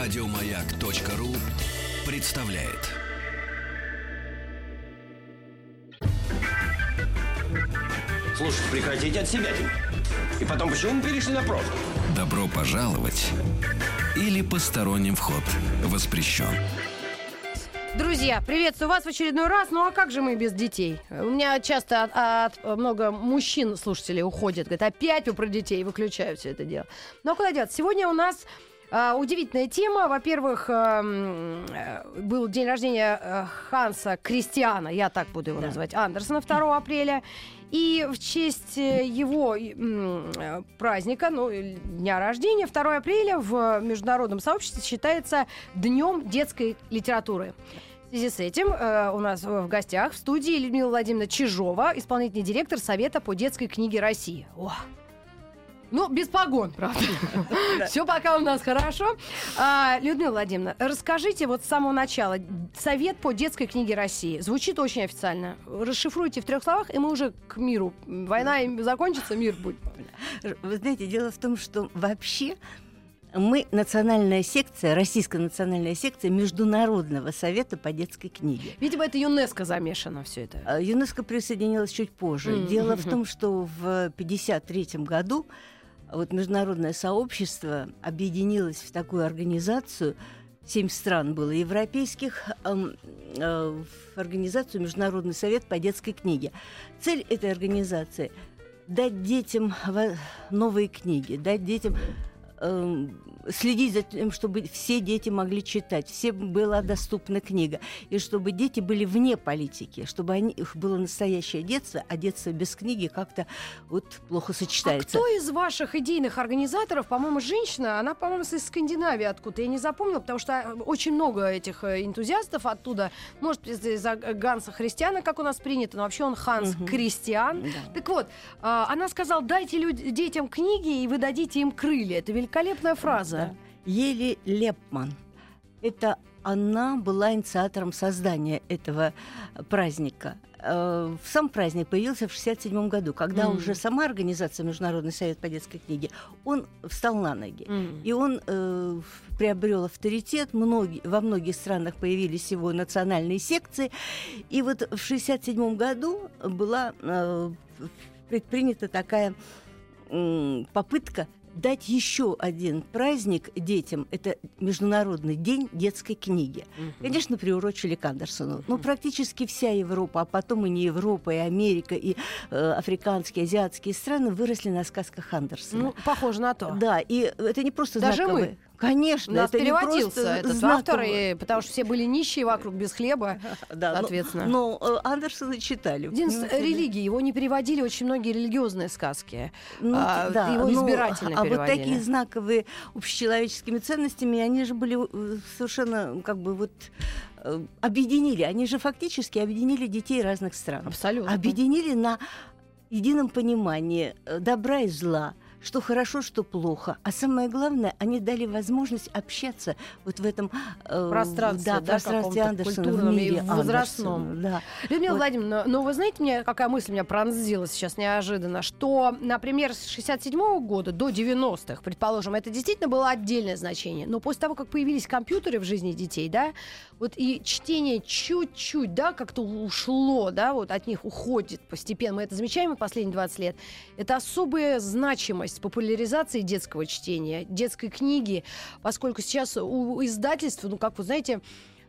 Радиомаяк.ру представляет. Слушайте, прекратите от себя. И потом, почему мы перешли на прошлое? Добро пожаловать или посторонним вход воспрещен. Друзья, приветствую вас в очередной раз. Ну а как же мы без детей? У меня часто от, от- много мужчин, слушателей, уходят. Говорят, опять вы про детей, выключаю все это дело. Ну а куда деваться? Сегодня у нас а, удивительная тема. Во-первых, эм, э, был день рождения э, Ханса Кристиана, я так буду его называть, Андерсона 2 апреля. И в честь э, его праздника, ну, дня рождения, 2 апреля в международном сообществе считается Днем детской литературы. В связи с этим э, у нас в гостях в студии Людмила Владимировна Чижова, исполнительный директор Совета по детской книге России. О. Ну, без погон, правда. Все пока у нас хорошо. А, Людмила Владимировна, расскажите вот с самого начала. Совет по детской книге России. Звучит очень официально. Расшифруйте в трех словах, и мы уже к миру. Война закончится, мир будет. Вы знаете, дело в том, что вообще мы национальная секция, российская национальная секция Международного совета по детской книге. Видимо, это ЮНЕСКо замешано все это. А ЮНЕСКО присоединилась чуть позже. Мгм. Дело в том, что в 1953 году вот международное сообщество объединилось в такую организацию. Семь стран было европейских, эм, э, в организацию Международный совет по детской книге. Цель этой организации – дать детям новые книги, дать детям эм, следить за тем, чтобы все дети могли читать, всем была доступна книга, и чтобы дети были вне политики, чтобы они, их было настоящее детство, а детство без книги как-то вот плохо А сочетается. кто из ваших идейных организаторов, по-моему, женщина, она, по-моему, из Скандинавии откуда-то, я не запомнила, потому что э, очень много этих э, энтузиастов оттуда, может, из- из-за Ганса Христиана, как у нас принято, но вообще он Ханс Мгм. Кристиан. Да. Так вот, а, она сказала, дайте люд- детям книги, и вы дадите им крылья. Это великолепная фраза. Да. Ели Лепман. Это она была инициатором создания этого э, праздника. Э, Сам праздник появился в 1967 году, когда М. уже сама организация Международный совет по детской книге, он встал на ноги. М. И он э, приобрел авторитет. Многие, во многих странах появились его национальные секции. И вот в 1967 году была э, предпринята такая м, попытка дать еще один праздник детям. Это Международный день детской книги. Конечно, приурочили к Андерсону. Но практически вся Европа, а потом и не Европа, и Америка, и э, африканские, азиатские страны выросли на сказках Андерсона. Ну, похоже на то. Да, и это не просто Даже знаковые. Конечно, нас это переводился этот знаково. автор, и- потому что все были нищие вокруг, без хлеба, Да, но- соответственно. Но, э, Андерсона читали. Один из понимаете, религий, его не переводили очень многие религиозные сказки. Ну, А, да, его ну, избирательно А вот переводили. такие знаковые общечеловеческими ценностями, они же были э, совершенно как бы вот э, объединили. Они же фактически объединили детей разных стран. Абсолютно. Объединили на едином понимании э, добра и зла, что хорошо, что плохо. А самое главное, они дали возможность общаться вот в этом э, Пространстве, да, да, пространстве Андерсона, в культурном и мире возрастном. Андерсона, Да. Людмила Вот. Владимировна, но вы знаете, мне какая мысль меня пронзила сейчас неожиданно, что, например, с 67 года до 90-х, предположим, это действительно было отдельное значение, но после того, как появились компьютеры в жизни детей, да, вот и чтение чуть-чуть, да, как-то ушло, да, вот от них уходит постепенно, мы это замечаем последние 20 лет, это особая значимость популяризации детского чтения, детской книги, поскольку сейчас у издательства, ну, как вы знаете,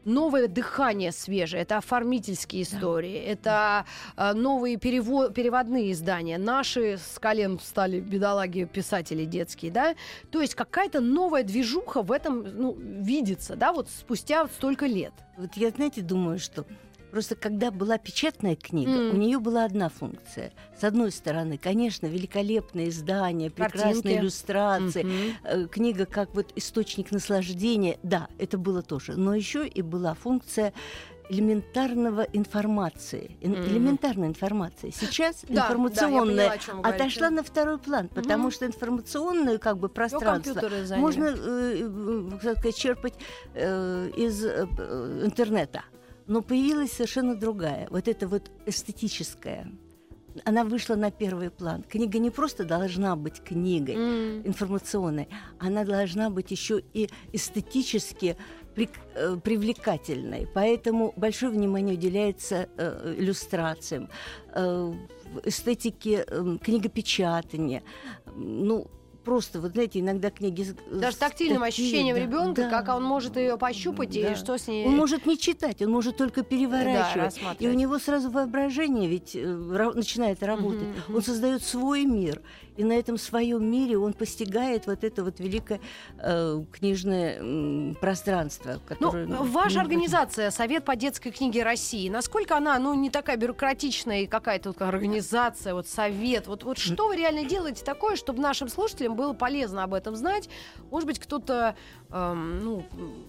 новое дыхание свежее, это оформительские истории, это э, новые перево- переводные издания. Наши с колен стали бедолаги писатели детские, да. То есть какая-то новая движуха в этом ну, видится, да, вот спустя столько лет. Вот я, знаете, думаю, что просто когда была печатная книга, М. у нее была одна функция. С одной стороны, конечно, великолепное издание, прекрасные Картинки. иллюстрации, э, книга как вот источник наслаждения. Да, это было тоже. Но еще и была функция элементарного информации, ин- Мгм. элементарной информации. Сейчас Да, да, информационная поняла, вы говорите. отошла на второй план, потому Мгм. что информационное как бы пространство можно, э, э, сказать, черпать э, из э, э, интернета. Но появилась совершенно другая, вот эта вот эстетическая она вышла на первый план. Книга не просто должна быть книгой М. информационной, она должна быть еще и эстетически прик- э, привлекательной. Поэтому большое внимание уделяется э, иллюстрациям, э, эстетике э, книгопечатания. Ну, просто, вот знаете, иногда книги... Даже с тактильным такие, ощущением да, ребенка, да. как он может ее пощупать и Да. что с ней. Он может не читать, он может только переворачивать. и у него сразу воображение ведь э, начинает работать. Мгм. Он создает свой мир. И на этом своем мире он постигает вот это вот великое э, книжное м, пространство, Ну, которое... ваша м, организация Совет по детской книге России, насколько она, ну, не такая бюрократичная и какая-то вот организация, вот совет, вот, вот что вы реально делаете такое, чтобы нашим слушателям было полезно об этом знать? Может быть, кто-то, эм, ну,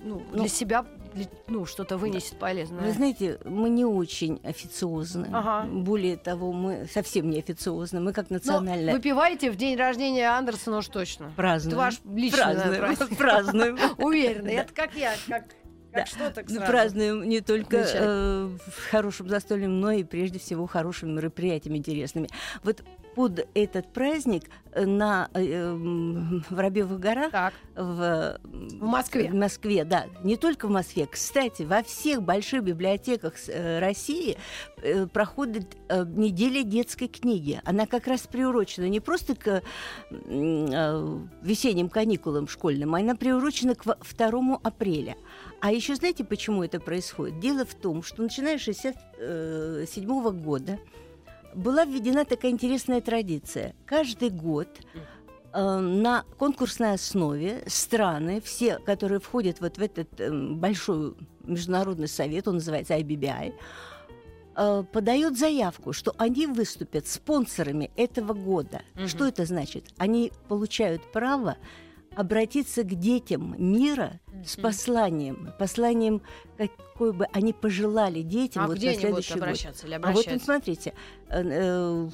ну, для Ну, себя, для- ну, что-то вынесет полезное. Вы знаете, мы не очень официозны. Ага. Более того, мы совсем не официозны. Мы как Но национальная выпиваете в день рождения Андерсона уж точно. празднуем. Это ваш личный празднуем. праздник. празднуем. Уверена. Это как я, как, Да. как что так Ну, празднуем не только э, в хорошем застольем, но и прежде всего хорошими мероприятиями интересными. Вот под этот праздник э, на э, м, Воробьевых горах Так, в, в Москве. в Москве, да, не только в Москве. Кстати, во всех больших библиотеках э, России э, проходит э, неделя детской книги. Она как раз приурочена не просто к э, весенним каникулам школьным, а она приурочена к во- 2 апреля. А еще знаете, почему это происходит? Дело в том, что начиная с 1967 года была введена такая интересная традиция. Каждый год э, на конкурсной основе страны, все, которые входят вот в этот эм, большой международный совет, он называется IBBI, э, подают заявку, что они выступят спонсорами этого года. Мгм. Что это значит? Они получают право обратиться к детям мира с посланием, посланием, какой бы они пожелали детям А вот где на они будут следующий год. или А вот обращаются? смотрите, э, э,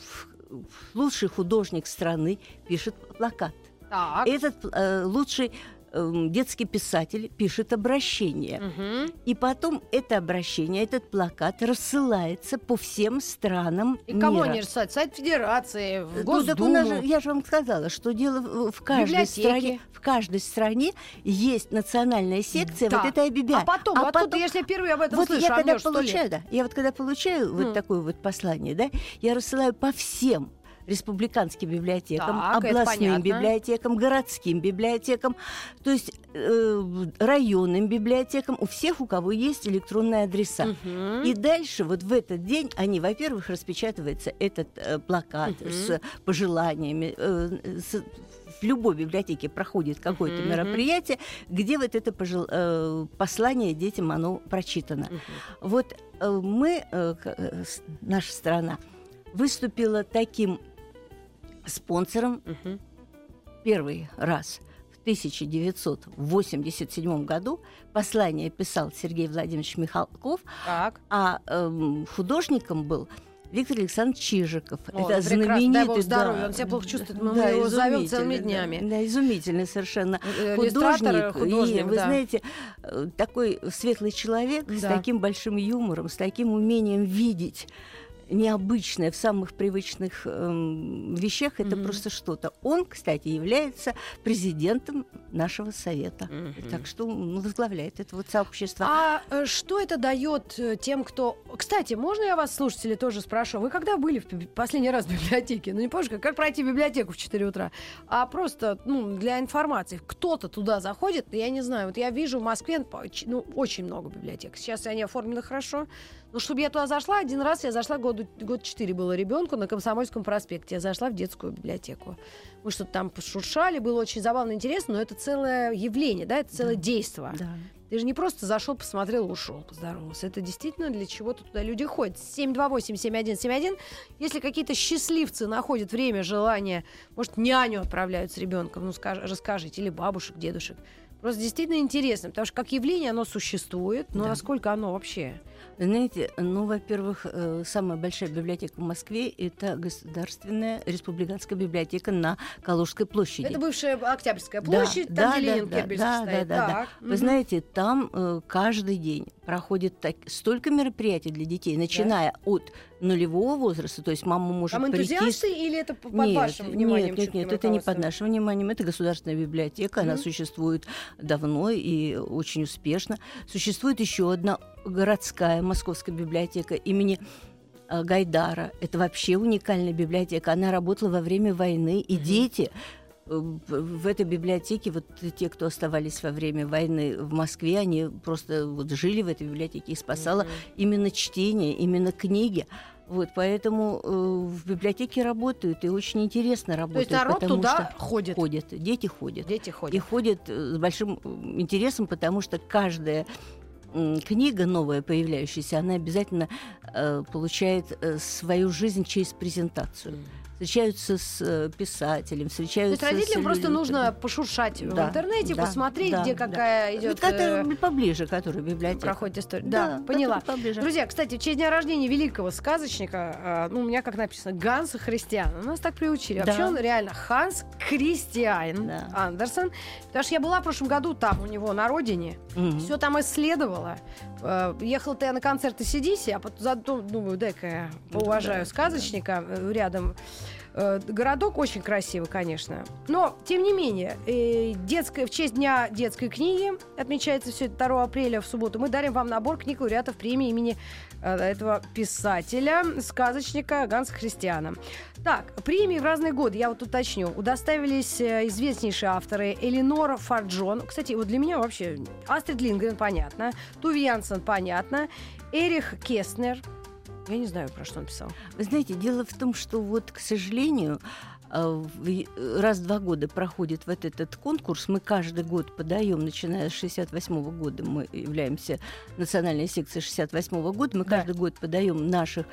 лучший художник страны пишет плакат. Так. Этот э, лучший эм, детский писатель пишет обращение. Мгм. И потом это обращение, этот плакат рассылается по всем странам И кому мира. они рассылают? Сайт Федерации, в Ну, так у нас же- Госдуму. я же вам сказала, что дело в, каждой Библиотеки. стране, в каждой стране есть национальная секция Да. вот этой обебя. А потом, откуда, если я впервые об этом вот слышу, я а когда сто лет. получаю, да, я вот когда получаю Ну. вот такое вот послание, да, я рассылаю по всем республиканским библиотекам, Так, областным библиотекам, городским библиотекам, то есть э, районным библиотекам, у всех, у кого есть электронные адреса. Мгм. И дальше вот в этот день они, во-первых, распечатывается этот э, плакат Мгм. с пожеланиями. э, с- в любой библиотеке проходит какое-то Мгм. мероприятие, где вот это пожел- э, послание детям оно прочитано. Мгм. Вот э, мы, э, наша страна, выступила таким спонсором Мгм. первый раз в 1987 году. Послание писал Сергей Владимирович Михалков, Так. а эм, художником был Виктор Александрович Чижиков. О, Это знаменитый... Дай бог здоровья, он себя плохо чувствует, мы его зовем целыми изумительный, да. днями. Да, изумительный совершенно Э, иллюстратор, художник. художник, и, вы да. знаете, э, такой светлый человек с Да. таким большим юмором, с таким умением видеть необычное в самых привычных эм, вещах, это Мгм. просто что-то. Он, кстати, является президентом нашего совета. Мгм. Так что ну, возглавляет это вот сообщество. А э, что это дает э, тем, кто... Кстати, можно я вас, слушатели, тоже спрошу? Вы когда были в последний раз в библиотеке? Ну, не помнишь, как, как пройти в библиотеку в 4 утра? А просто, ну, для информации. Кто-то туда заходит, я не знаю. Вот я вижу в Москве ну, очень много библиотек. Сейчас они оформлены хорошо. Но чтобы я туда зашла, один раз я зашла, году, год 4 было ребенку на Комсомольском проспекте. Я зашла в детскую библиотеку. Мы что-то там пошуршали, было очень забавно, интересно, но это целое явление, да, это целое действо. Да. Ты же не просто зашел, посмотрел, ушел, поздоровался. Это действительно для чего-то туда люди ходят. 728-7171. Если какие-то счастливцы находят время, желание, может, няню отправляют с ребенком, ну, скаж- расскажите, или бабушек, дедушек. Просто действительно интересно, потому что как явление оно существует, но Да. насколько оно вообще Знаете, ну, во-первых, э, самая большая библиотека в Москве – это Государственная республиканская библиотека на Калужской площади. Это бывшая Октябрьская площадь, да, там, где да, Ленин да, да, стоит. да, да, да. Вы знаете, там э, каждый день проходит так, столько мероприятий для детей, начиная от нулевого возраста, то есть мама может Там прийти... энтузиасты или это под нет, вашим вниманием? Нет, нет, нет, это не под нашим вниманием. Это государственная библиотека, она Мгм. существует давно и очень успешно. Существует еще одна городская московская библиотека имени э, Гайдара. Это вообще уникальная библиотека. Она работала во время войны, и дети в этой библиотеке, вот те, кто оставались во время войны в Москве, они просто вот жили в этой библиотеке и спасало Мгм. именно чтение, именно книги. Вот, поэтому э, в библиотеке работают и очень интересно То работают. есть народ туда ходит, ходят, дети ходят. дети И ходят. ходят э, с большим э, интересом, потому что каждая книга новая появляющаяся, она обязательно э, получает э, свою жизнь через презентацию. Встречаются с э, писателем, То встречаются есть родителям с просто нужно пошуршать в Да, интернете, да, посмотреть, да, где да. какая Вот идет который поближе, который библиотека. проходит история. Да, Да, поняла. поближе. Друзья, кстати, в честь дня рождения великого сказочника, а, ну, у меня как написано, Ганса Христиана. Нас так приучили. Вообще Да. он реально Ханс Кристиан Да. Андерсон. Потому что я была в прошлом году там у него на родине. Мгм. Все там исследовала. Э, Ехала-то я на концерт Сидиси, а потом зато думаю, дай-ка я поуважаю Да, сказочника э, рядом. Э, Городок очень красивый, конечно. Но, тем не менее, э, детская, в честь Дня детской книги, отмечается все это 2 апреля в субботу, мы дарим вам набор книг лауреатов премии имени э, этого писателя, сказочника Ганса Христиана. Так, премии в разные годы, я вот уточню. Удоставились известнейшие авторы Элинор Фарджон. Кстати, вот для меня вообще Астрид Лингрен понятно, Туви Янсен понятно, Эрих Кестнер. Я не знаю, про что он писал. Вы знаете, дело в том, что вот, к сожалению, раз в два года проходит вот этот конкурс. Мы каждый год подаем, начиная с 68 года, мы являемся национальной секцией 68 года, мы Да. каждый год подаем наших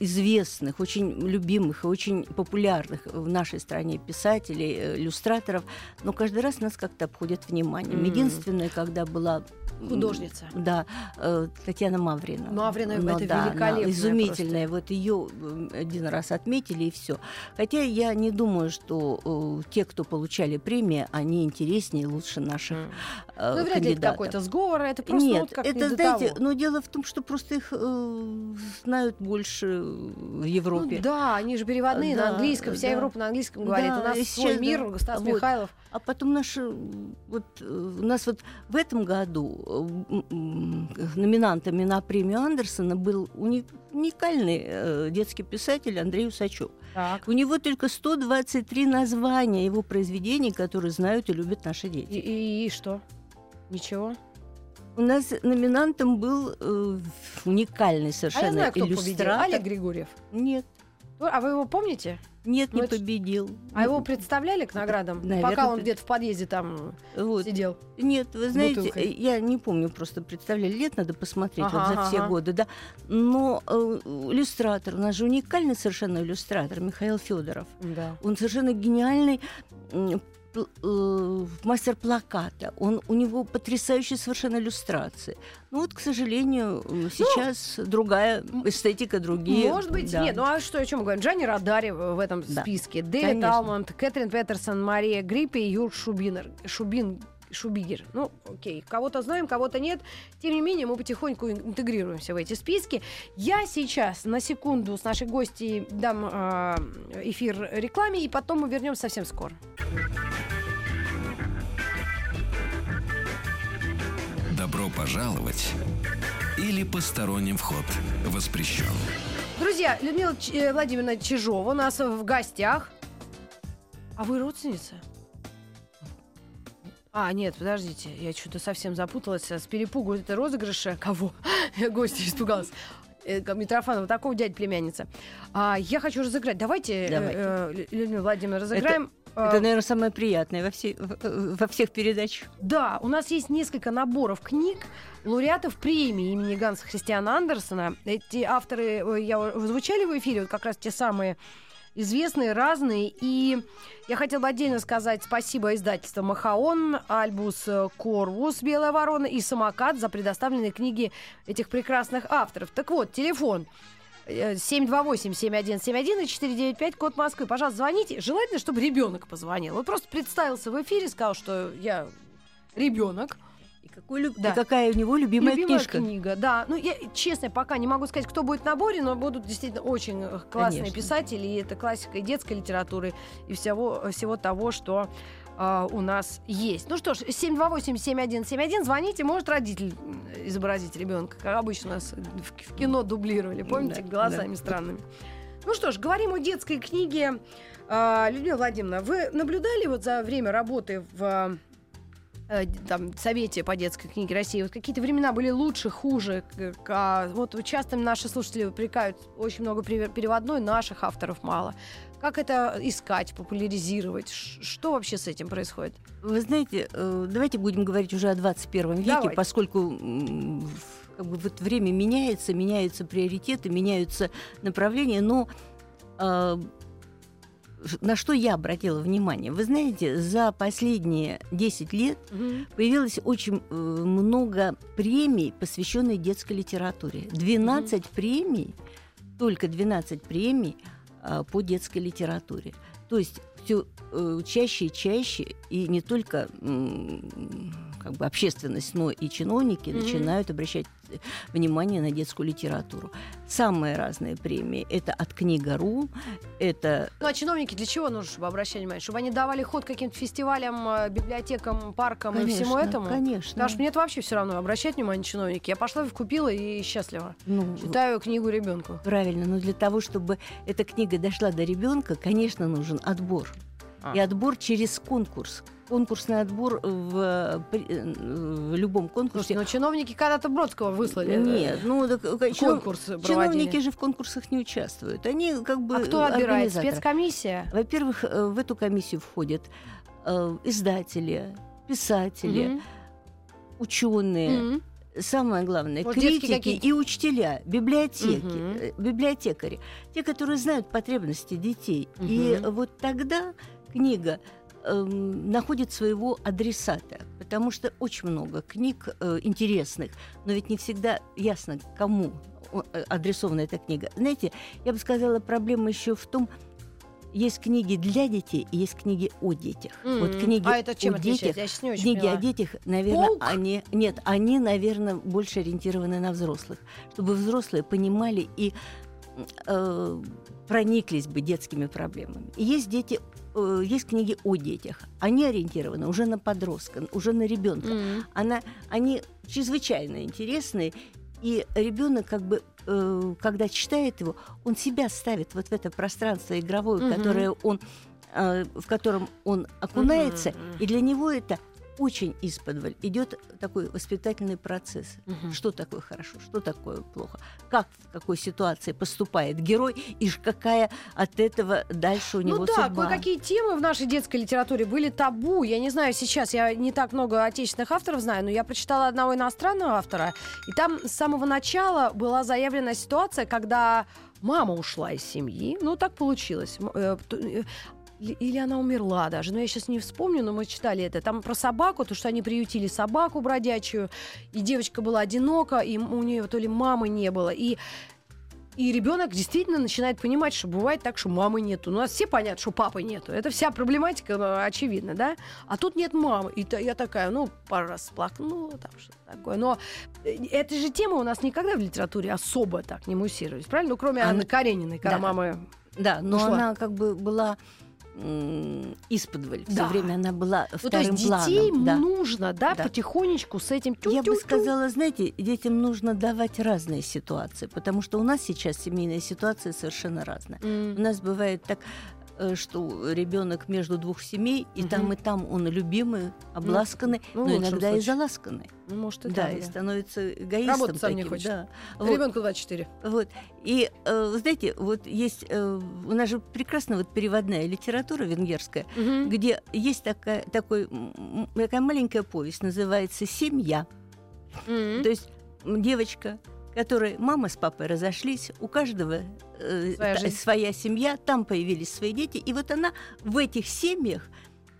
известных, очень любимых и очень популярных в нашей стране писателей, э, иллюстраторов, но каждый раз нас как-то обходят вниманием. М. Единственное, когда была Художница. Да, э, Татьяна Маврина. Маврина, Ну это да, она великолепная изумительная. Вот ее один раз отметили и все. Хотя я не думаю, что э, те, кто получали премии, они интереснее и лучше наших э, Ну, вряд ли это кандидатов. какой-то сговор, это просто Нет, вот как это, не знаете, того. но дело в том, что просто их э, знают больше в Европе. Ну, да, они же переводные на Да, английском, вся да. Европа на английском говорит. Да, У нас и свой сейчас, мир, да. Стас Вот. Михайлов. А потом наши, вот, э, у нас вот в этом году э, номинантами на премию Андерсона был уни- уникальный э, детский писатель Андрей Усачев. Так. У него только 123 названия его произведений, которые знают и любят наши И, дети. и- и что? Ничего. У нас номинантом был э, уникальный А совершенно я знаю, кто победил. иллюстратор. Олег Григорьев. Нет, А вы его помните? Нет, Ну, не победил. А его представляли к наградам? Наверно, пока он где-то в подъезде там Вот. сидел. Нет, вы знаете, бутылкой. я не помню, просто представляли лет, надо посмотреть Ага, вот за все ага. годы, да. Но э, иллюстратор, у нас же уникальный совершенно иллюстратор Михаил Федоров. Да. Он совершенно гениальный э, мастер плаката. Он, у него потрясающие совершенно иллюстрации. Ну вот, к сожалению, Ну, м, сейчас другая эстетика, другие. Может быть, да. нет. Ну а что, о чем мы говорим? Джанни Радари в этом Да. списке. Дэвид Конечно. Алмонд, Кэтрин Петерсон, Мария Гриппи и Юр Шубинер. Шубин Шубигер. Ну, окей, кого-то знаем, кого-то нет. Тем не менее, мы потихоньку ин- интегрируемся в эти списки. Я сейчас на секунду с нашей гостьей дам э, эфир рекламе, и потом мы вернемся совсем скоро. Добро пожаловать или посторонним вход воспрещен. Друзья, Людмила Ч- э, Владимировна Чижова у нас в гостях. А вы родственница? А, нет, подождите, я что-то совсем запуталась с перепугу. Это розыгрыша кого? Я гостья испугалась. Э, Митрофанова, такого дядя племянница. А, я хочу разыграть. Давайте, э, Давайте. э, Лю- Людмила Владимировна, разыграем. э, Это, наверное, самое приятное во, всей- в- во всех передачах. Да, у нас есть несколько наборов книг лауреатов премии имени Ганса Христиана Андерсона. Эти авторы э, я звучали в эфире, вот как раз те самые известные, разные. И я хотела бы отдельно сказать спасибо издательству «Махаон», «Альбус Корвус», «Белая ворона» и «Самокат» за предоставленные книги этих прекрасных авторов. Так вот, телефон 728-7171 и 495, код Москвы. Пожалуйста, звоните. Желательно, чтобы ребенок позвонил. Он просто представился в эфире, сказал, что я ребенок. И, какой, люб- да. и какая у него любимая, Любимая книжка. книга, да. Ну, я, честно, пока не могу сказать, кто будет в наборе, но будут действительно очень э, классные Конечно. писатели. И это классика и детской литературы, и всего, всего того, что а, у нас есть. Ну что ж, 728-7171, звоните, может родитель изобразить ребенка, как обычно нас в, в кино дублировали, помните, Да, глазами странными. Ну что ж, говорим о детской книге. А, Людмила Владимировна, вы наблюдали вот за время работы в э, там, Совете по детской книге России, вот какие-то времена были лучше, хуже. а вот часто наши слушатели упрекают очень много переводной, наших авторов мало. Как это искать, популяризировать? Что вообще с этим происходит? Вы знаете, э, давайте будем говорить уже о 21 веке, Давайте. поскольку как бы вот время меняется, меняются приоритеты, меняются направления, но э, ш- на что я обратила внимание? Вы знаете, за последние 10 лет появилось очень э, много премий, посвященных детской литературе. 12 премий, только 12 премий а, по детской литературе. То есть все чаще и чаще, и не только как бы общественность, но и чиновники Мгм. начинают обращать э, внимание на детскую литературу. Самые разные премии. Это от Книга.ру, это Ну а чиновники для чего нужно, чтобы обращали внимание? Чтобы они давали ход каким-то фестивалям, э, библиотекам, паркам и всему Конечно, этому? Конечно. Потому что мне это вообще все равно, обращать внимание чиновники. Я пошла, купила и счастлива. Ну, Читаю книгу ребенку. Правильно, но для того, чтобы эта книга дошла до ребенка, конечно, нужен отбор. А. И отбор через конкурс. Конкурсный отбор в, при- э, в любом конкурсе. Слушайте, но чиновники когда-то Бродского выслали. Нет, ну так, э, конкурс проводили. чиновники же в конкурсах не участвуют. Они как бы А кто отбирает? Спецкомиссия? Во-первых, э, в эту комиссию входят э, издатели, писатели, Мгм. ученые, Мгм. самое главное, Вот критики и учителя, библиотеки, э, библиотекари, те, которые знают потребности детей. И Мгм. вот тогда книга эм, находит своего адресата, потому что очень много книг э, интересных, но ведь не всегда ясно, кому э, адресована эта книга. Знаете, я бы сказала, проблема еще в том, есть книги для детей и есть книги о детях. Вот Мгм. книги а это чем о детях Я не очень Книги поняла. о детях, наверное, Полк? они нет, они, наверное, больше ориентированы на взрослых, чтобы взрослые понимали и э, прониклись бы детскими проблемами. И есть дети, э, есть книги о детях, они ориентированы уже на подростка, уже на ребенка. Мгм. Она, они чрезвычайно интересные, и ребенок как бы э, когда читает его, он себя ставит вот в это пространство игровое, Мгм. которое он, э, в котором он окунается, Мгм. и для него это очень исподволь идет такой воспитательный процесс. Мгм. Что такое хорошо, что такое плохо, как в какой ситуации поступает герой, и ж какая от этого дальше у него Ну да, судьба. кое-какие темы в нашей детской литературе были табу. Я не знаю, сейчас я не так много отечественных авторов знаю, но я прочитала одного иностранного автора, и там с самого начала была заявлена ситуация, когда мама ушла из семьи. Ну, так получилось. Э, э, или она умерла даже, но я сейчас не вспомню, но мы читали это. Там про собаку, то, что они приютили собаку бродячую, и девочка была одинока, и у нее то ли мамы не было, и и ребенок действительно начинает понимать, что бывает так, что мамы нету. Ну, У нас все понятно, что папы нету. Это вся проблематика ну, очевидна, да? А тут нет мамы. И я такая, ну, пару раз сплакнула, там что-то такое. Но э, эта же тема у нас никогда в литературе особо так не муссировалась, правильно? Ну, кроме Анны Карениной, когда Да. мама... Да, но ушла. она как бы была исподволь. Все Да. время она была Ну, то вторым есть детей планом. да. нужно, да, Да. потихонечку с этим... Я бы сказала, знаете, детям нужно давать разные ситуации, потому что у нас сейчас семейная ситуация совершенно разная. М. У нас бывает так, что ребенок между двух семей, и Мгм. там, и там он любимый, обласканный, ну, в но иногда и случае. заласканный. Ну, может, и Да, так, и да. становится эгоистом. Работать сам не таким, хочет. да. Вот. Ребенку 24. Вот. И, э, знаете, вот есть... э, у нас же прекрасная вот переводная литература венгерская, Мгм. где есть такая, такой, такая маленькая повесть, называется «Семья». М. То есть девочка, которой мама с папой разошлись, у каждого э, Своя та- своя семья, там появились свои дети, и вот она в этих семьях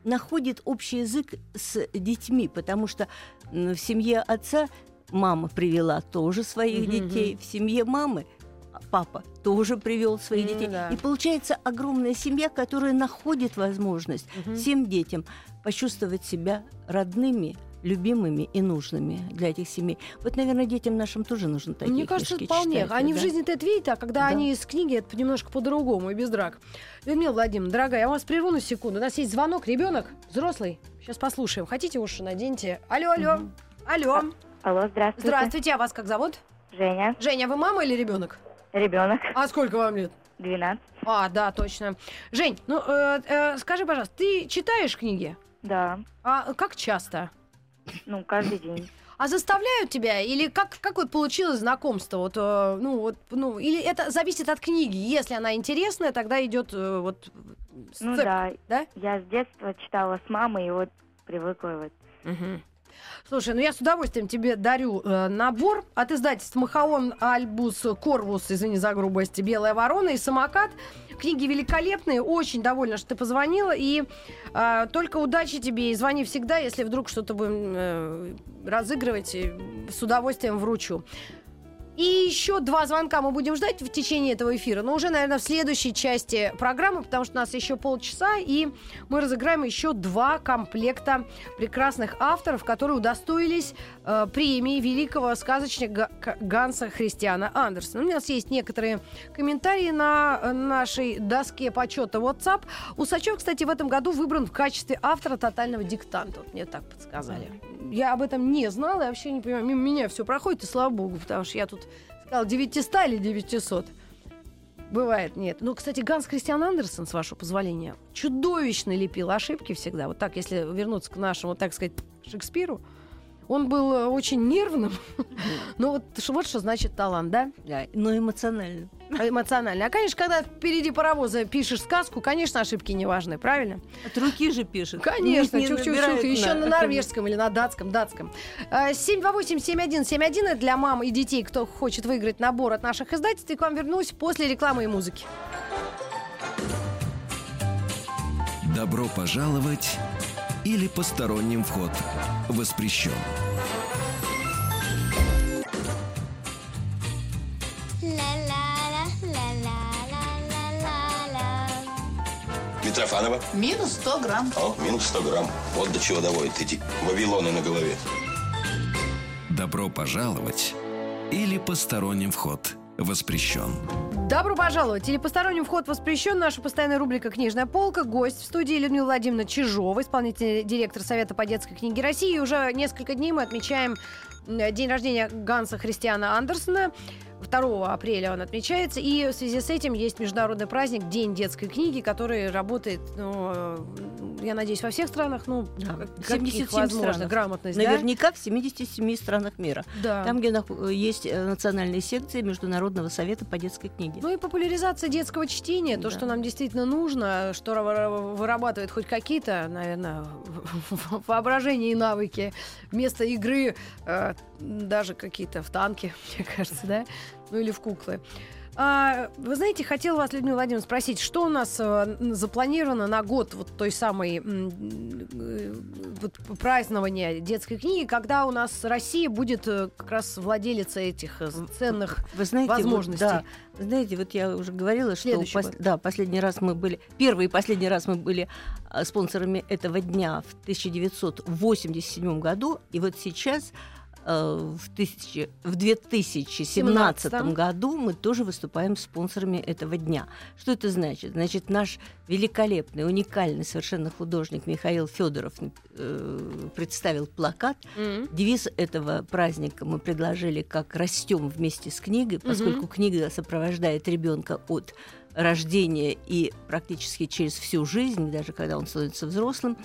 находит общий язык с детьми, потому что в семье отца мама привела тоже своих детей, в семье мамы папа тоже привел своих М, детей. да. И получается огромная семья, которая находит возможность всем детям почувствовать себя родными, любимыми и нужными для этих семей. Вот, наверное, детям нашим тоже нужно такие Мне кажется, книжки вполне. читать, Они да. в жизни-то это видят, а когда Да. они из книги, это немножко по-другому и без драк. Людмила Владимировна, дорогая, я вас прерву на секунду. У нас есть звонок, ребенок, взрослый. Сейчас послушаем. Хотите уши наденьте? Алло, алло. Алло. Алло, здравствуйте. Здравствуйте, а вас как зовут? Женя, Женя, вы мама или ребенок? ребенок, А сколько вам лет? 12. А, да, точно. Жень, ну э, э, скажи, пожалуйста, ты читаешь книги? Да, А как часто? Ну, каждый день. А заставляют тебя? Или как, как вот получилось знакомство? Вот, э, ну, вот, ну, или это зависит от книги? Если она интересная, тогда идет э, вот Ну сцеп- да, да? я с детства читала с мамой, и вот привыкла вот. Мгм. Слушай, ну я с удовольствием тебе дарю э, набор от издательств Махаон Альбус Корвус, извини за грубость, Белая ворона и Самокат. Книги великолепные, очень довольна, что ты позвонила. И э, только удачи тебе и звони всегда, если вдруг что-то будем э, разыгрывать, с удовольствием вручу. И еще два звонка мы будем ждать в течение этого эфира, но уже, наверное, в следующей части программы, потому что у нас еще полчаса, и мы разыграем еще два комплекта прекрасных авторов, которые удостоились э, премии великого сказочника Га- Ганса Христиана Андерсона. У нас есть некоторые комментарии на э, нашей доске почета WhatsApp. Усачев, кстати, в этом году выбран в качестве автора тотального диктанта. Вот мне так подсказали. Я об этом не знала, я вообще не понимаю. Мимо меня все проходит, и слава богу, потому что я тут сказала 900 или 900. Бывает, нет. Ну, кстати, Ганс Христиан Андерсон, с вашего позволения, чудовищно лепил ошибки всегда. Вот так, если вернуться к нашему, так сказать, Шекспиру, он был э, очень нервным. Ну, вот, вот что значит талант, да? Да, но эмоционально. Эмоционально. А, конечно, когда впереди паровоза пишешь сказку, конечно, ошибки не важны, правильно? От руки же пишет. Конечно, Не- не чух-чух-чух, набирает еще на норвежском или на датском, датском. Э, 728-7171 это для мам и детей, кто хочет выиграть набор от наших издательств. И к вам вернусь после рекламы и музыки. Добро пожаловать или посторонним вход воспрещен. Митрофанова. Минус 100 грамм. О, минус 100 грамм. Вот до чего доводят эти вавилоны на голове. Добро пожаловать или посторонним вход воспрещен. Добро пожаловать! Или посторонним вход воспрещен. Наша постоянная рубрика «Книжная полка». Гость в студии Людмила Владимировна Чижова, исполнительный директор Совета по детской книге России. И уже несколько дней мы отмечаем день рождения Ганса Христиана Андерсона. 2 апреля он отмечается. И в связи с этим есть международный праздник День детской книги, который работает, ну, э, я надеюсь, во всех странах. Ну, Да, как- в каких 77 возможно, странах. грамотность, да? Наверняка в 77 странах мира. Да. Там, где нах- есть э, национальные секции Международного совета по детской книге. Ну и популяризация детского чтения, то, Да. что нам действительно нужно, что ра- вырабатывает хоть какие-то, наверное, воображения и навыки. Вместо игры э, даже какие-то в танки, мне кажется, да? Ну или в куклы. А, вы знаете, хотела вас, Людмила Владимировна, спросить, что у нас э, запланировано на год вот той самой э, вот празднования детской книги, когда у нас Россия будет э, как раз владелица этих ценных Вы знаете, вот, возможностей. да, Вы знаете, вот я уже говорила, что пос- да, последний раз мы были, первый и последний раз мы были а, спонсорами этого дня в 1987 году, и вот сейчас э, в, тысячи- в 2017 17-м. году мы тоже выступаем спонсорами этого дня. Что это значит? Значит, наш великолепный, уникальный совершенно художник Михаил Федоров э, представил плакат, М. Девиз этого праздника мы предложили как растем вместе с книгой, поскольку книга сопровождает ребенка от рождения и практически через всю жизнь, даже когда он становится взрослым,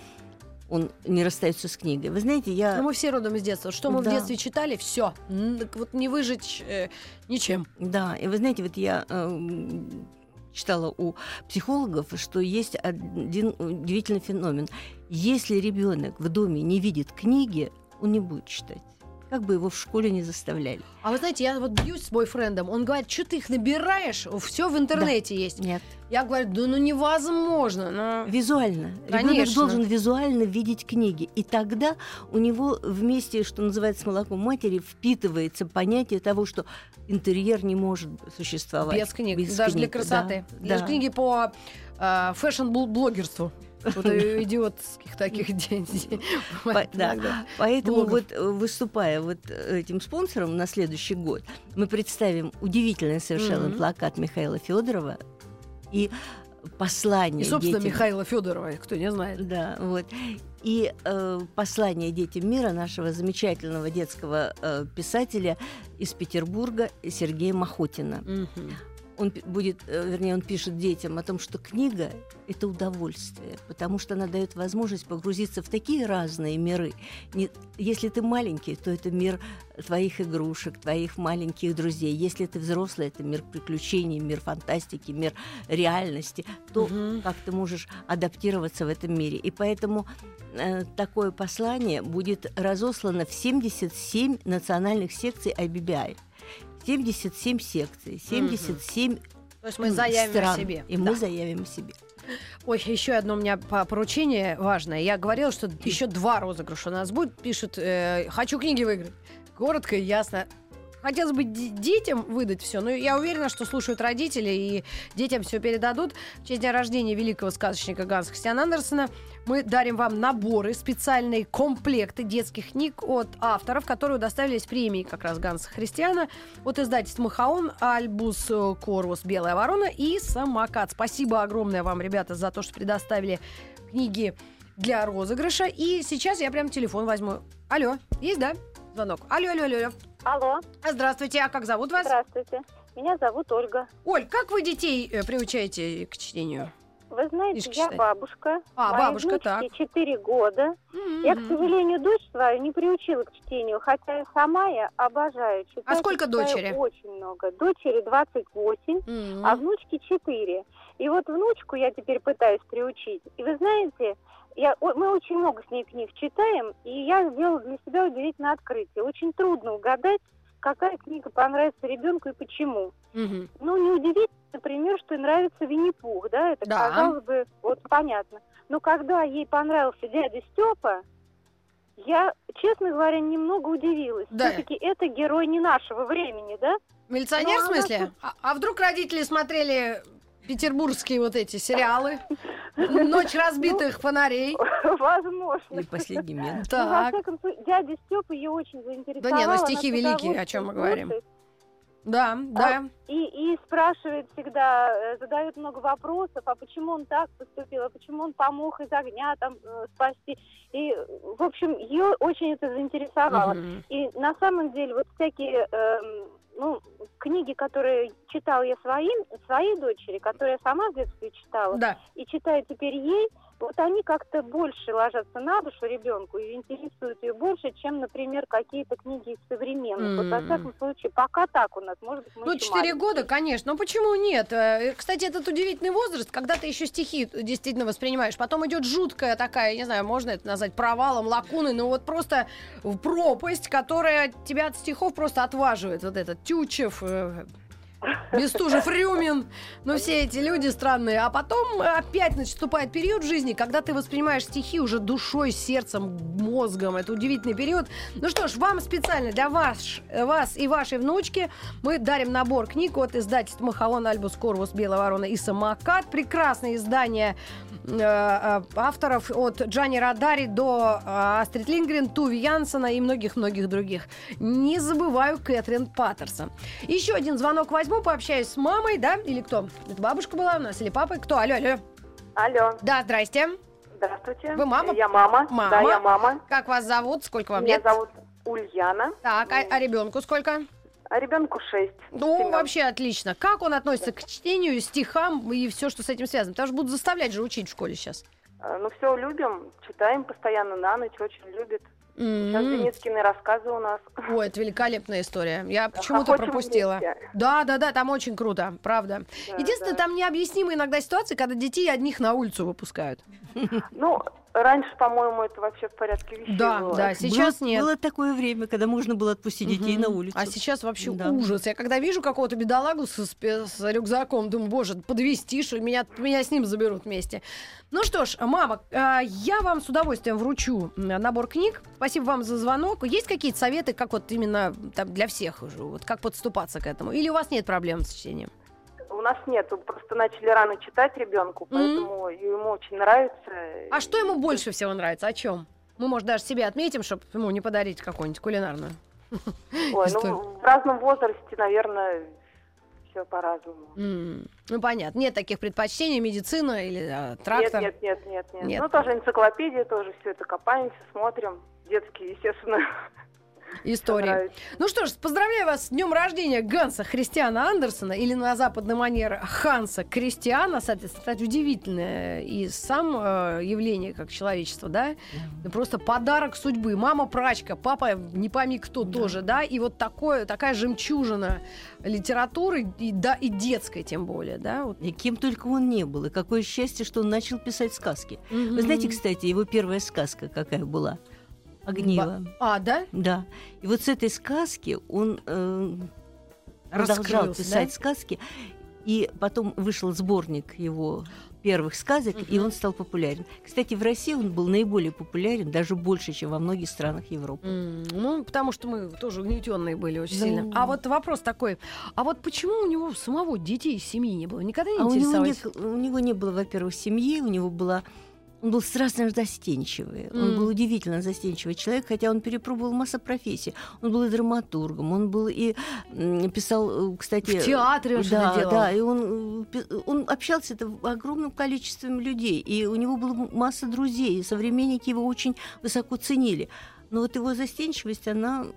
он не расстается с книгой. Вы знаете, я Ну, мы все родом из детства. Что мы в Да. детстве читали, все. Вот не выжить э, ничем. Да, и вы знаете, вот я эм, читала у психологов, что есть один удивительный феномен. Если ребенок в доме не видит книги, он не будет читать. Как бы его в школе не заставляли. А вы знаете, я вот бьюсь с бойфрендом, он говорит, что ты их набираешь, все в интернете есть. Нет. Я говорю, да ну невозможно. Но... Визуально. Ребенок Конечно. должен визуально видеть книги. И тогда у него вместе, что называется, с молоком матери впитывается понятие того, что интерьер не может существовать. Без книг, без даже для книг. красоты. Да, Даже да. книги по э, фэшн-блогерству. Вот идиотских таких денег. Да. Поэтому вот э, выступая вот э, этим спонсором на следующий год, мы представим удивительный совершенно плакат Михаила Федорова и послание И, собственно, детям. Михаила Федорова, кто не знает. Да, вот. И э, послание детям мира нашего замечательного детского э, писателя из Петербурга Сергея Махотина. Мгм. Он будет, э, вернее, он пишет детям о том, что книга это удовольствие, потому что она дает возможность погрузиться в такие разные миры. Не- если ты маленький, то это мир твоих игрушек, твоих маленьких друзей. Если ты взрослый, это мир приключений, мир фантастики, мир реальности. То, Мгм. как ты можешь адаптироваться в этом мире. И поэтому э, такое послание будет разослано в 77 национальных секций IBBI. 77 секций, 77 То есть мы заявим стран, о себе. И Да. мы заявим о себе. Ой, еще одно у меня по- поручение важное. Я говорила, что еще два розыгрыша у нас будет. Пишет, э, хочу книги выиграть. Коротко и ясно. Хотелось бы детям выдать все, но я уверена, что слушают родители и детям все передадут. В честь дня рождения великого сказочника Ганса Христиана Андерсона мы дарим вам наборы, специальные комплекты детских книг от авторов, которые удоставились премии как раз Ганса Христиана от издательств Махаон, Альбус э, Корвус, Белая ворона и Самокат. Спасибо огромное вам, ребята, за то, что предоставили книги для розыгрыша. И сейчас я прям телефон возьму. Алло, есть, да? Звонок. Алло, алло, алло, алло. Алло, А, Здравствуйте, а как зовут вас? здравствуйте. Меня зовут Ольга. Оль, как вы детей э, приучаете к чтению? Вы знаете, я бабушка. А, Моей бабушка, внучке так. 4 года. Я, к сожалению, дочь свою не приучила к чтению, хотя и сама я обожаю читать. А сколько дочери? Очень много. Дочери 28, М. а внучке 4. И вот внучку я теперь пытаюсь приучить. И вы знаете, я, мы очень много с ней книг читаем, и я сделала для себя удивительное открытие. Очень трудно угадать, какая книга понравится ребенку и почему. Мгм. Ну, неудивительно, например, что ей нравится Винни-Пух, да, это, Да. казалось бы, вот понятно. Но когда ей понравился дядя Степа, я, честно говоря, немного удивилась. Да. Все-таки это герой не нашего времени, да? Милиционер, Ну, в она смысле? А, а вдруг родители смотрели петербургские вот эти сериалы? Ночь разбитых фонарей. Возможно. Или последний мент. Ну, во Так, всяком случае, дядя Степа ее очень заинтересовал. Да не, ну, она стихи великие, о чем мы говорим. да, да. И, и спрашивает всегда, э, задает много вопросов, а почему он так поступил, а почему он помог из огня там э, спасти. И, э, в общем, ее очень это заинтересовало. Мгм. И на самом деле вот всякие эм, ну, книги, которые читала я своим, своей дочери, которые я сама в детстве читала, Да. и читаю теперь ей, вот они как-то больше ложатся на душу ребенку и интересуют ее больше, чем, например, какие-то книги из современных. Вот, во всяком случае, пока так у нас, может быть, мы Ну, еще 4 маленькие. года, конечно. Ну, почему нет? Э, Кстати, этот удивительный возраст, когда ты еще стихи действительно воспринимаешь. Потом идет жуткая такая, не знаю, можно это назвать провалом, лакуной, ну вот просто в пропасть, которая тебя от стихов просто отваживает. Вот этот Тючев, э, Бестужев, Рюмин, ну все эти люди странные. А потом опять наступает период в жизни, когда ты воспринимаешь стихи уже душой, сердцем, мозгом. Это удивительный период. Ну что ж, вам специально для вас, вас и вашей внучки мы дарим набор книг от издательств Махаон, Альбус, Корвус, Белая ворона и Самокат. Прекрасное издание э, э, авторов от Джани Радари до э, Астрид Лингрен, Туви Янсона и многих-многих других. Не забываю Кэтрин Паттерсон. Еще один звонок возьму, пообщаюсь с мамой, да? Или кто? Это бабушка была у нас или папа? Кто? Алло, алло. Алло, Да, здрасте. здравствуйте. Вы мама? Я мама. Мама? Да, я мама. Как вас зовут? Сколько вам Меня лет? зовут Ульяна, Так, а, а ребенку сколько? а ребенку 6. Ну, вообще отлично. Как он относится к чтению, стихам и все, что с этим связано? Потому что будут заставлять же учить в школе сейчас. Ну, все любим, читаем постоянно на ночь, очень любит. Сейчас М. Денискины рассказы у нас. Ой, это великолепная история. Я почему-то пропустила. вместе. Да, да, да, там очень круто, правда. Да, Единственное, да. там необъяснимые иногда ситуации, когда детей одних на улицу выпускают. Ну, раньше, по-моему, это вообще в порядке вещей Да, было. да, сейчас было, нет. Было такое время, когда можно было отпустить детей Мгм. на улицу. А сейчас вообще Да. ужас. Я когда вижу какого-то бедолагу с, спе- с рюкзаком, думаю, боже, подвести, что меня, меня с ним заберут вместе. Ну что ж, мама, а, я вам с удовольствием вручу набор книг. Спасибо вам за звонок. Есть какие-то советы, как вот именно там, для всех уже, вот как подступаться к этому? Или у вас нет проблем с чтением? У нас нет, мы просто начали рано читать ребенку, поэтому ему очень нравится. А что ему больше всего нравится? О чем? Мы, может, даже себе отметим, чтобы ему не подарить какую-нибудь кулинарную. Ой, ну, в разном возрасте, наверное, все по-разному. Ну, понятно. Нет таких предпочтений, медицина или а, трактор? Нет, нет, нет, нет, нет. Нет. Ну, тоже энциклопедия, тоже все это копаемся, смотрим. Детские, естественно, Истории. Ну что ж, поздравляю вас с днем рождения Ганса Христиана Андерсона, или на западный манер Ханса Кристиана. Кстати, удивительное и сам э, явление как человечество, да? Просто подарок судьбы. Мама прачка, папа не пойми кто тоже, да? И вот такое, такая жемчужина литературы, и, да, и детской тем более, да? Вот. И кем только он не был. И какое счастье, что он начал писать сказки. Вы знаете, кстати, его первая сказка какая была? Огниво. А, да? Да. И вот с этой сказки он э, продолжал писать да? сказки. И потом вышел сборник его первых сказок, и Мгм. он стал популярен. Кстати, в России он был наиболее популярен, даже больше, чем во многих странах Европы. М, Ну, потому что мы тоже угнетенные были очень Да. сильно. А вот вопрос такой: а вот почему у него самого детей, семьи не было? Никогда не А у него, интересовались? не, у него не было, во-первых, семьи, у него была... Он был страшно застенчивый. Он М. был удивительно застенчивый человек, хотя он перепробовал массу профессий. Он был и драматургом, он был и писал, э, кстати... В театре он да, делал. Да, и он, э, пи- он общался это огромным количеством людей, и у него была масса друзей, и современники его очень высоко ценили. Но вот его застенчивость, она,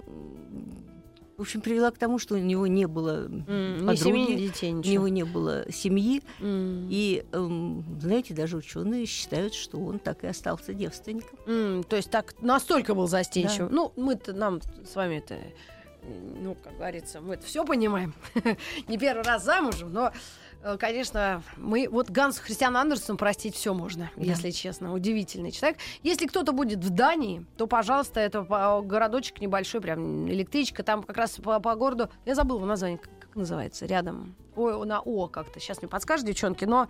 в общем, привела к тому, что у него не было Ни подруги, семьи, ни детей, у ничего. него не было семьи, М. и, эм, знаете, даже ученые считают, что он так и остался девственником. М, То есть так настолько был застенчив. Ну, мы-то нам с вами это, ну, как говорится, мы это все понимаем. Не первый раз замужем, но, конечно, мы вот Гансу Христиану Андерсону простить все можно, Да. если честно. Удивительный человек. Если кто-то будет в Дании, то, пожалуйста, это городочек небольшой, прям электричка, там как раз по, по городу, я забыла его название, как, называется, рядом. Ой, на О как-то. Сейчас мне подскажут, девчонки. Но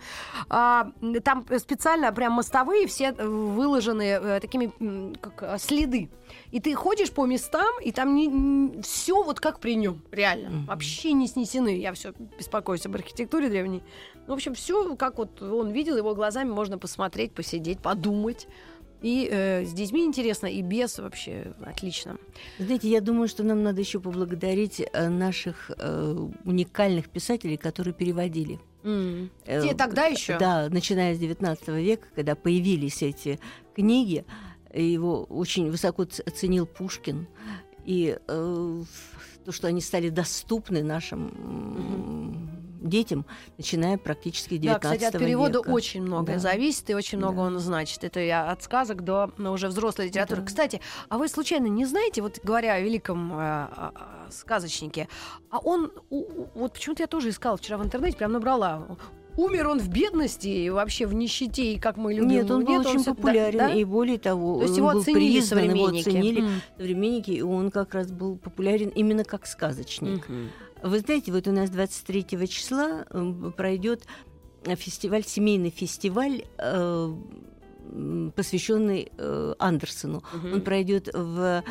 а, там специально прям мостовые все выложены э, такими как а, следы. И ты ходишь по местам, и там не, все вот как при нем, реально. Мгм. Вообще не снесены. Я все беспокоюсь об архитектуре древней. Ну, в общем, все как вот он видел, его глазами можно посмотреть, посидеть, подумать. И э, с детьми интересно, и без вообще отлично. Знаете, я думаю, что нам надо еще поблагодарить э, наших э, уникальных писателей, которые переводили. М. Э, Те тогда еще? Да, начиная с XIX века, когда появились эти книги, его очень высоко ц- ценил Пушкин. И э, то, что они стали доступны нашим м, детям, начиная практически с XIX Да, кстати, от перевода века. очень многое Да. зависит, и очень много Да. он значит. Это я от сказок до ну, уже взрослой литературы. Да. Кстати, а вы случайно не знаете, вот говоря о великом э, сказочнике, а он, у- вот почему-то я тоже искала вчера в интернете, прям набрала. Умер он в бедности и вообще в нищете, и как мы любим. Нет, он был очень всё- да, популярен, да? и более того, То есть он его был оценили признан, его современники. оценили М. современники, и он как раз был популярен именно как сказочник. Мгм. Вы знаете, вот у нас 23 числа пройдет фестиваль, семейный фестиваль, э, посвященный э, Андерсону. Мгм. Он пройдет в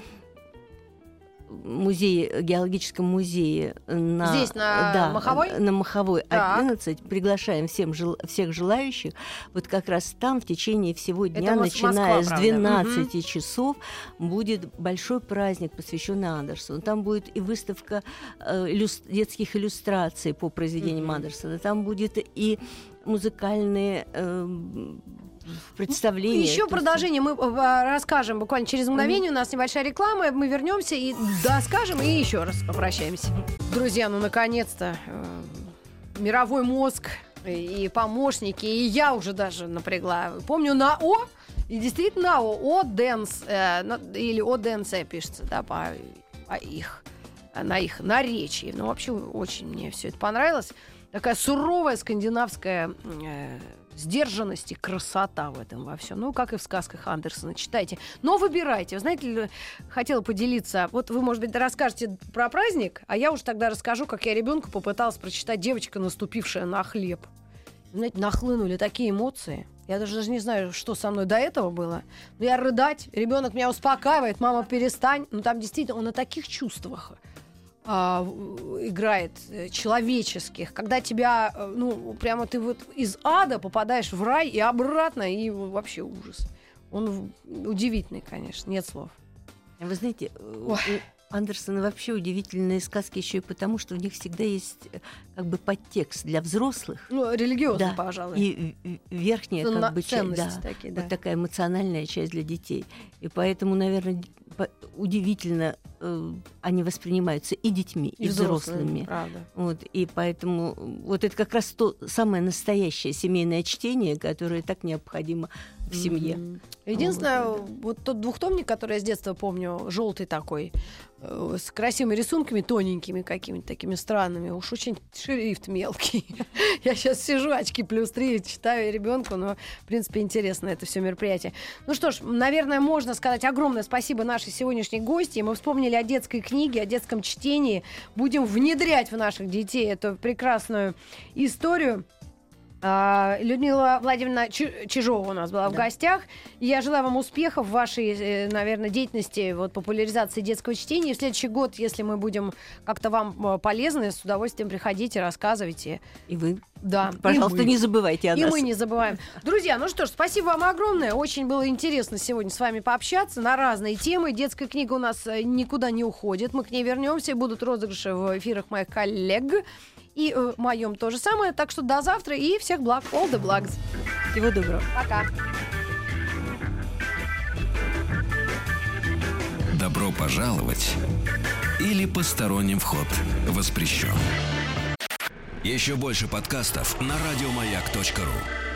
музее, геологическом музее на, Здесь, на да, Маховой? на Маховой Так. 11. Приглашаем всем, жел- всех желающих. Вот как раз там в течение всего дня, Мос- начиная Москва, с правда. 12 часов, будет большой праздник, посвященный Андерсону. Там будет и выставка э, иллюс- детских иллюстраций по произведениям Мгм. Андерсона. Там будет и музыкальные эм, представления. Еще То есть- продолжение мы э, расскажем буквально через мгновение. У нас небольшая реклама, мы вернемся и доскажем, и еще раз попрощаемся. Друзья, ну наконец-то э, мировой мозг и помощники, и я уже даже напрягла. Помню на О, и действительно на О, О Дэнс, э, или О Дэнсе пишется, да, по, по их, на их наречии. Ну, вообще, очень мне все это понравилось. Такая суровая скандинавская э, сдержанность и красота в этом во всем. Ну, как и в сказках Андерсона. Читайте. Но выбирайте. Вы знаете, хотела поделиться. Вот вы, может быть, расскажете про праздник, а я уж тогда расскажу, как я ребенку попыталась прочитать «Девочка, наступившая на хлеб». Знаете, нахлынули такие эмоции. Я даже, даже не знаю, что со мной до этого было. Но я рыдать, ребенок меня успокаивает, мама, перестань. Ну, там действительно он на таких чувствах играет э, человеческих, когда тебя, э, ну, прямо ты вот из ада попадаешь в рай и обратно, и вообще ужас. Он удивительный, конечно, нет слов. Вы знаете, э, Ой. Андерсона вообще удивительные сказки еще и потому, что у них всегда есть как бы подтекст для взрослых. Ну, религиозный, да, пожалуй. И верхняя ну, как бы часть, да, такие, да, вот такая эмоциональная часть для детей. И поэтому, наверное, удивительно э, они воспринимаются и детьми, и, и взрослыми. Правда. Вот, и поэтому вот это как раз то самое настоящее семейное чтение, которое так необходимо в семье. Единственное, вот, вот тот двухтомник, который я с детства помню, желтый такой, э, с красивыми рисунками, тоненькими какими-то такими странными, уж очень шрифт мелкий. я сейчас сижу, очки плюс три, читаю ребенку, но, в принципе, интересно это все мероприятие. Ну что ж, наверное, можно сказать огромное спасибо нашей сегодняшней гости. Мы вспомнили о детской книге, о детском чтении. Будем внедрять в наших детей эту прекрасную историю. А, Людмила Владимировна Чижова у нас была да. в гостях. Я желаю вам успехов в вашей, э, наверное, деятельности вот, популяризации детского чтения. И в следующий год, если мы будем как-то вам э, полезны, с удовольствием приходите, рассказывайте. И вы. Да. Пожалуйста, не забывайте о нас. И мы не забываем. Друзья, ну что ж, спасибо вам огромное. Очень было интересно сегодня с вами пообщаться на разные темы. Детская книга у нас э, никуда не уходит. Мы к ней вернемся. Будут розыгрыши в эфирах моих коллег и э, моем то же самое. Так что до завтра и всех благ. All the blogs. Всего доброго. Пока. Добро пожаловать или посторонним вход воспрещен. Еще больше подкастов на радиомаяк.ру